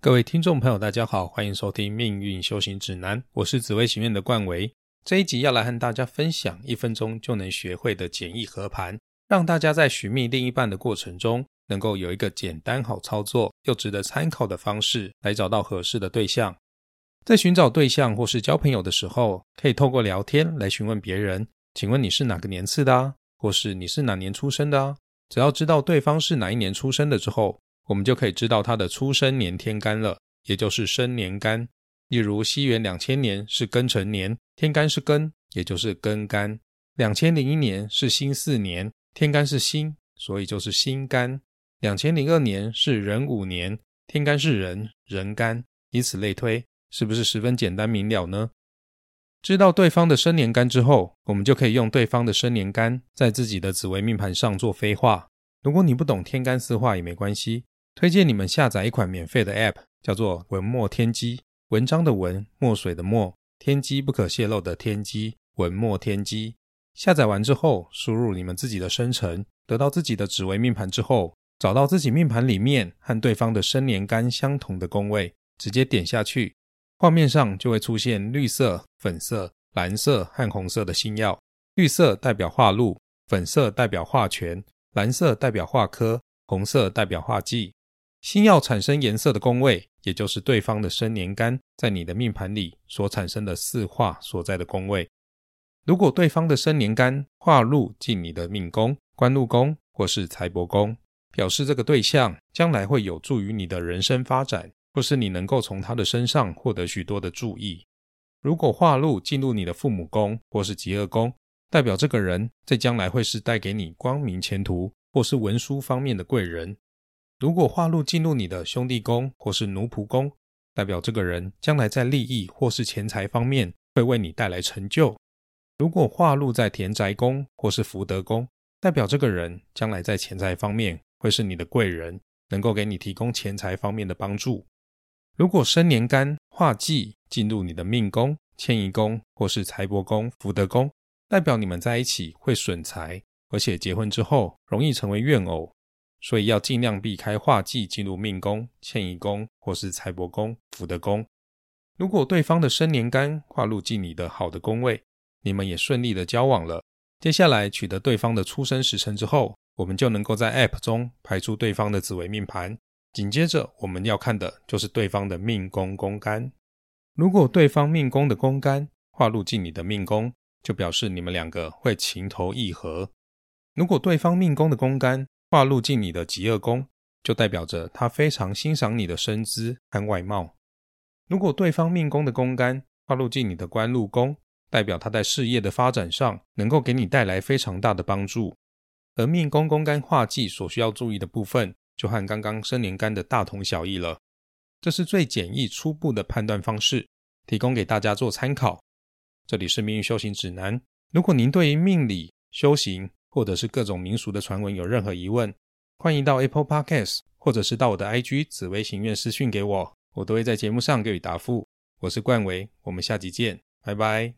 各位听众朋友，大家好，欢迎收听《命运修行指南》，我是紫薇行院的冠维。这一集要来和大家分享一分钟就能学会的简易合盘，让大家在寻觅另一半的过程中，能够有一个简单好操作又值得参考的方式来找到合适的对象。在寻找对象或是交朋友的时候，可以透过聊天来询问别人：“请问你是哪个年次的啊？或是你是哪年出生的啊？”只要知道对方是哪一年出生的之后，我们就可以知道他的出生年天干了，也就是生年干。例如，西元两千年是庚辰年，天干是庚，也就是庚干；两千零一年是辛巳年，天干是辛，所以就是辛干；两千零二年是壬午年，天干是壬，壬干。以此类推，是不是十分简单明了呢？知道对方的生年干之后，我们就可以用对方的生年干在自己的紫微命盘上做飞化。如果你不懂天干四化也没关系。推荐你们下载一款免费的 App，叫做文墨天机。文章的文，墨水的墨，天机不可泄露的天机，文墨天机。下载完之后，输入你们自己的生辰，得到自己的紫微命盘之后，找到自己命盘里面和对方的生年干相同的宫位，直接点下去，画面上就会出现绿色、粉色、蓝色和红色的星耀。绿色代表化禄，粉色代表化权，蓝色代表化科，红色代表化忌。星耀产生颜色的宫位，也就是对方的生年干在你的命盘里所产生的四化所在的宫位。如果对方的生年干化禄进你的命宫、官禄宫或是财帛宫，表示这个对象将来会有助于你的人生发展，或是你能够从他的身上获得许多的注意。如果化禄进入你的父母宫或是极恶宫，代表这个人在将来会是带给你光明前途或是文书方面的贵人。如果化禄进入你的兄弟宫或是奴仆宫，代表这个人将来在利益或是钱财方面会为你带来成就；如果化禄在田宅宫或是福德宫，代表这个人将来在钱财方面会是你的贵人，能够给你提供钱财方面的帮助。如果生年干化忌进入你的命宫、迁移宫或是财帛宫、福德宫，代表你们在一起会损财，而且结婚之后容易成为怨偶。所以要尽量避开化忌进入命宫、迁移宫或是财帛宫、福德宫。如果对方的生年干化入进你的好的宫位，你们也顺利的交往了。接下来取得对方的出生时辰之后，我们就能够在 App 中排出对方的紫微命盘。紧接着我们要看的就是对方的命宫宫干。如果对方命宫的宫干化入进你的命宫，就表示你们两个会情投意合。如果对方命宫的宫干，化入进你的极恶宫，就代表着他非常欣赏你的身姿和外貌。如果对方命宫的宫干化入进你的官禄宫，代表他在事业的发展上能够给你带来非常大的帮助。而命宫宫干化忌所需要注意的部分，就和刚刚生年干的大同小异了。这是最简易初步的判断方式，提供给大家做参考。这里是命运修行指南。如果您对于命理修行，或者是各种民俗的传闻，有任何疑问，欢迎到 Apple Podcast，或者是到我的 IG 紫薇行院私讯给我，我都会在节目上给予答复。我是冠维，我们下集见，拜拜。